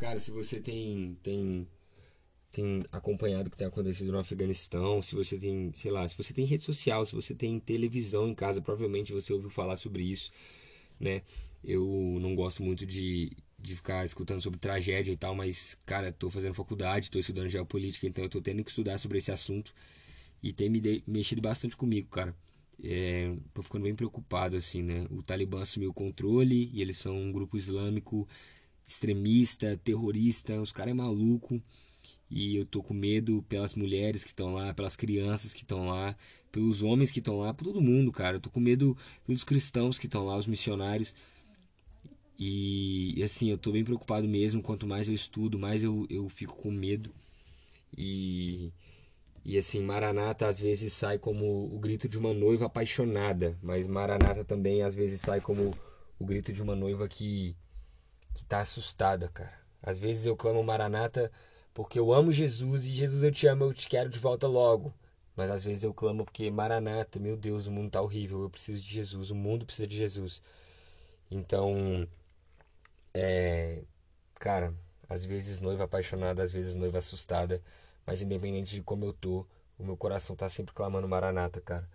cara, se você tem, tem, tem acompanhado o que tem acontecido no Afeganistão, se você tem, sei lá, se você tem rede social, se você tem televisão em casa, provavelmente você ouviu falar sobre isso, né? Eu não gosto muito de, de ficar escutando sobre tragédia e tal, mas, cara, tô fazendo faculdade, tô estudando geopolítica, então eu tô tendo que estudar sobre esse assunto e tem me de, mexido bastante comigo, cara. É, tô ficando bem preocupado, assim, né? O Talibã assumiu o controle e eles são um grupo islâmico extremista, terrorista, os caras é maluco. E eu tô com medo pelas mulheres que estão lá, pelas crianças que estão lá, pelos homens que estão lá, por todo mundo, cara. Eu tô com medo pelos cristãos que estão lá, os missionários. E assim, eu tô bem preocupado mesmo. Quanto mais eu estudo, mais eu, eu fico com medo. E, e assim, Maranata às vezes sai como o grito de uma noiva apaixonada, mas Maranata também às vezes sai como o grito de uma noiva que, que tá assustada, cara. Às vezes eu clamo Maranata porque eu amo Jesus e Jesus eu te amo, eu te quero de volta logo. Mas às vezes eu clamo porque Maranata, meu Deus, o mundo tá horrível, eu preciso de Jesus, o mundo precisa de Jesus. Então, é, cara, às vezes noiva apaixonada, às vezes noiva assustada, mas independente de como eu tô, o meu coração tá sempre clamando Maranata, cara.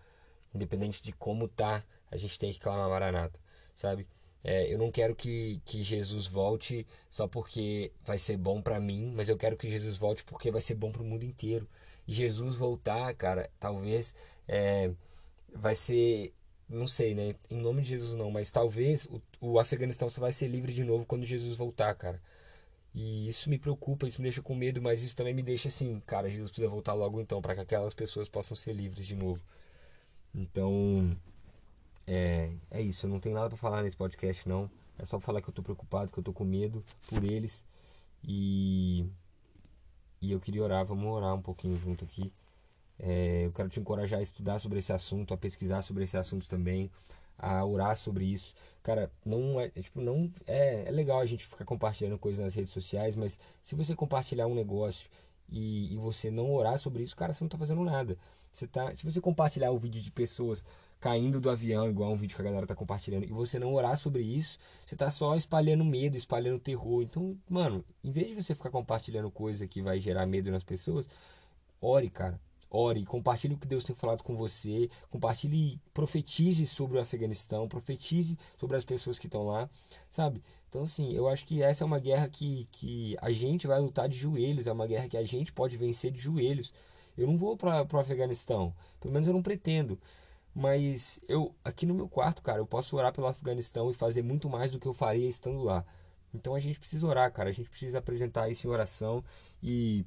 Independente de como tá, a gente tem que clamar Maranata, sabe? É, eu não quero que, que Jesus volte só porque vai ser bom para mim, mas eu quero que Jesus volte porque vai ser bom para o mundo inteiro. E Jesus voltar, cara, talvez é, vai ser não sei, né? Em nome de Jesus não, mas talvez o, o Afeganistão só vai ser livre de novo quando Jesus voltar, cara. E isso me preocupa, isso me deixa com medo, mas isso também me deixa assim, cara, Jesus precisa voltar logo então, para que aquelas pessoas possam ser livres de novo. Então, é, é isso, eu não tenho nada para falar nesse podcast não. É só pra falar que eu tô preocupado, que eu tô com medo por eles. E e eu queria orar, vamos orar um pouquinho junto aqui. É, eu quero te encorajar a estudar sobre esse assunto, a pesquisar sobre esse assunto também, a orar sobre isso. Cara, não é, é, tipo, não é, é legal a gente ficar compartilhando coisas nas redes sociais, mas se você compartilhar um negócio e, e você não orar sobre isso, cara, você não tá fazendo nada. Você tá, se você compartilhar o vídeo de pessoas caindo do avião, igual um vídeo que a galera tá compartilhando, e você não orar sobre isso, você tá só espalhando medo, espalhando terror. Então, mano, em vez de você ficar compartilhando coisa que vai gerar medo nas pessoas, ore, cara ore, compartilhe o que Deus tem falado com você, compartilhe, profetize sobre o Afeganistão, profetize sobre as pessoas que estão lá, sabe? Então, assim, eu acho que essa é uma guerra que, que a gente vai lutar de joelhos, é uma guerra que a gente pode vencer de joelhos. Eu não vou para o Afeganistão, pelo menos eu não pretendo. Mas eu, aqui no meu quarto, cara, eu posso orar pelo Afeganistão e fazer muito mais do que eu faria estando lá. Então a gente precisa orar, cara. A gente precisa apresentar isso em oração e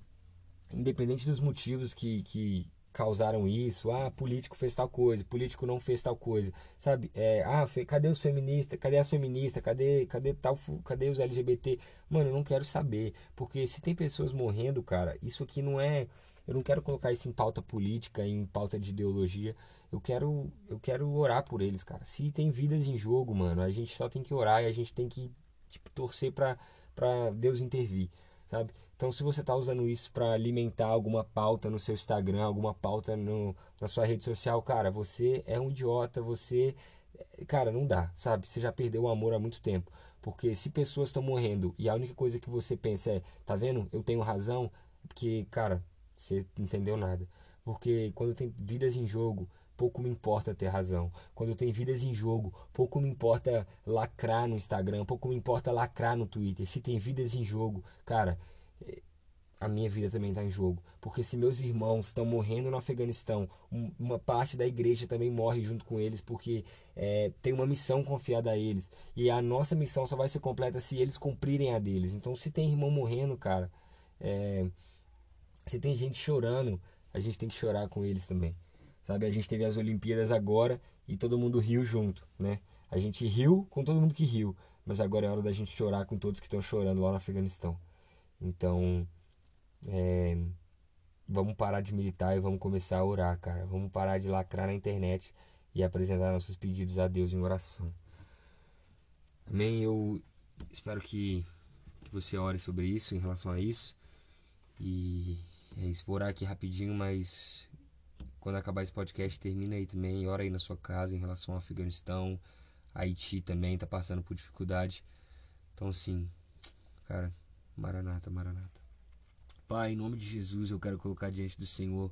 independente dos motivos que, que causaram isso, ah, político fez tal coisa, político não fez tal coisa, sabe? É, ah, cadê os feministas? Cadê as feministas? Cadê, cadê tal, cadê os LGBT? Mano, eu não quero saber, porque se tem pessoas morrendo, cara, isso aqui não é, eu não quero colocar isso em pauta política, em pauta de ideologia. Eu quero, eu quero orar por eles, cara. Se tem vidas em jogo, mano, a gente só tem que orar e a gente tem que tipo torcer para para Deus intervir, sabe? Então, se você está usando isso para alimentar alguma pauta no seu Instagram, alguma pauta no, na sua rede social, cara, você é um idiota, você. Cara, não dá, sabe? Você já perdeu o amor há muito tempo. Porque se pessoas estão morrendo e a única coisa que você pensa é, tá vendo? Eu tenho razão, porque, cara, você não entendeu nada. Porque quando tem vidas em jogo, pouco me importa ter razão. Quando tem vidas em jogo, pouco me importa lacrar no Instagram, pouco me importa lacrar no Twitter. Se tem vidas em jogo, cara, a minha vida também está em jogo. Porque se meus irmãos estão morrendo no Afeganistão, uma parte da igreja também morre junto com eles, porque é, tem uma missão confiada a eles. E a nossa missão só vai ser completa se eles cumprirem a deles. Então, se tem irmão morrendo, cara, é, se tem gente chorando, a gente tem que chorar com eles também. Sabe, a gente teve as Olimpíadas agora e todo mundo riu junto, né? A gente riu com todo mundo que riu, mas agora é hora da gente chorar com todos que estão chorando lá no Afeganistão. Então, é, vamos parar de militar e vamos começar a orar, cara. Vamos parar de lacrar na internet e apresentar nossos pedidos a Deus em oração. Amém? Eu espero que, que você ore sobre isso, em relação a isso. E é isso. Vou orar aqui rapidinho, mas quando acabar esse podcast, termina aí também. Ora aí na sua casa em relação ao Afeganistão. Haiti também tá passando por dificuldade. Então, sim, cara, Maranata, Maranata. Pai, em nome de Jesus, eu quero colocar diante do Senhor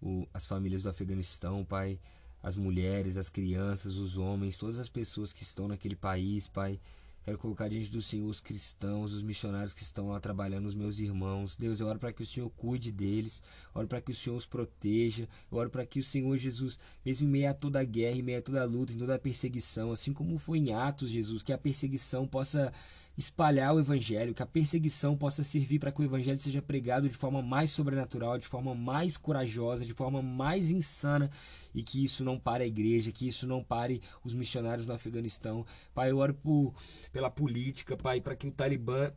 o, as famílias do Afeganistão, Pai, as mulheres, as crianças, os homens, todas as pessoas que estão naquele país, Pai. Quero colocar diante do Senhor os cristãos, os missionários que estão lá trabalhando, os meus irmãos. Deus, eu oro para que o Senhor cuide deles, oro para que o Senhor os proteja, eu oro para que o Senhor Jesus, mesmo em meio a toda a guerra, em meio a toda a luta, em toda a perseguição, assim como foi em Atos, Jesus, que a perseguição possa espalhar o evangelho, que a perseguição possa servir para que o evangelho seja pregado de forma mais sobrenatural, de forma mais corajosa, de forma mais insana e que isso não pare a igreja, que isso não pare os missionários no Afeganistão. Pai, eu oro por, pela política, Pai, para que o Talibã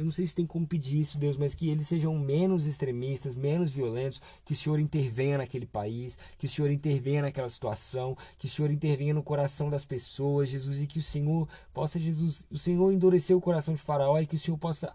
eu não sei se tem como pedir isso, Deus, mas que eles sejam menos extremistas, menos violentos, que o Senhor intervenha naquele país, que o Senhor intervenha naquela situação, que o Senhor intervenha no coração das pessoas, Jesus, e que o Senhor possa, Jesus, o Senhor endurecer o coração de Faraó e que o Senhor possa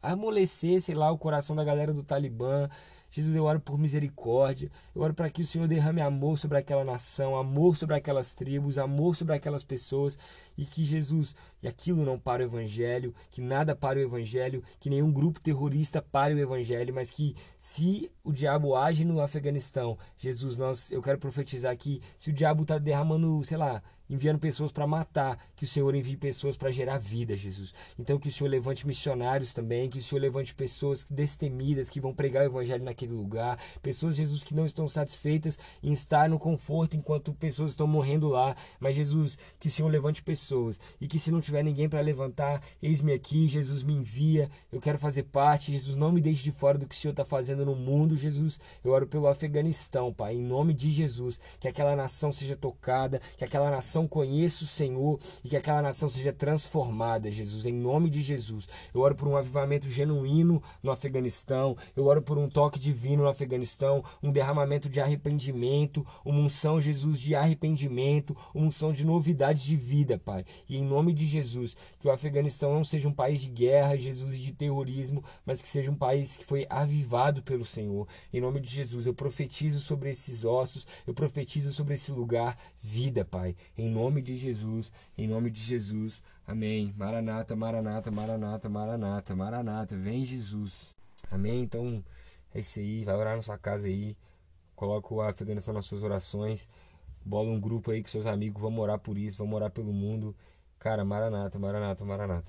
amolecer, sei lá, o coração da galera do Talibã, Jesus, eu oro por misericórdia. Eu oro para que o Senhor derrame amor sobre aquela nação, amor sobre aquelas tribos, amor sobre aquelas pessoas e que Jesus, e aquilo não pare o evangelho, que nada pare o evangelho, que nenhum grupo terrorista pare o evangelho, mas que se o diabo age no Afeganistão, Jesus, nós eu quero profetizar que se o diabo está derramando, sei lá, enviando pessoas para matar, que o Senhor envie pessoas para gerar vida, Jesus. Então que o Senhor levante missionários também, que o Senhor levante pessoas destemidas que vão pregar o evangelho naquele lugar, pessoas, Jesus, que não estão satisfeitas em estar no conforto enquanto pessoas estão morrendo lá, mas Jesus, que o Senhor levante pessoas. E que se não tiver ninguém para levantar, eis-me aqui, Jesus me envia, eu quero fazer parte, Jesus, não me deixe de fora do que o Senhor está fazendo no mundo, Jesus. Eu oro pelo Afeganistão, Pai, em nome de Jesus, que aquela nação seja tocada, que aquela nação conheça o Senhor e que aquela nação seja transformada, Jesus, em nome de Jesus. Eu oro por um avivamento genuíno no Afeganistão, eu oro por um toque divino no Afeganistão, um derramamento de arrependimento, uma unção, Jesus, de arrependimento, uma unção de novidade de vida, Pai. E em nome de Jesus, que o Afeganistão não seja um país de guerra, Jesus, de terrorismo, mas que seja um país que foi avivado pelo Senhor. Em nome de Jesus, eu profetizo sobre esses ossos, eu profetizo sobre esse lugar vida, Pai. Em nome de Jesus, em nome de Jesus. Amém. Maranata, Maranata, Maranata, Maranata, Maranata. Vem Jesus. Amém. Então é isso aí. Vai orar na sua casa aí. Coloca o Afeganistão nas suas orações. Bola um grupo aí com seus amigos. Vamos orar por isso. Vamos orar pelo mundo. Cara, Maranata, Maranata, Maranata.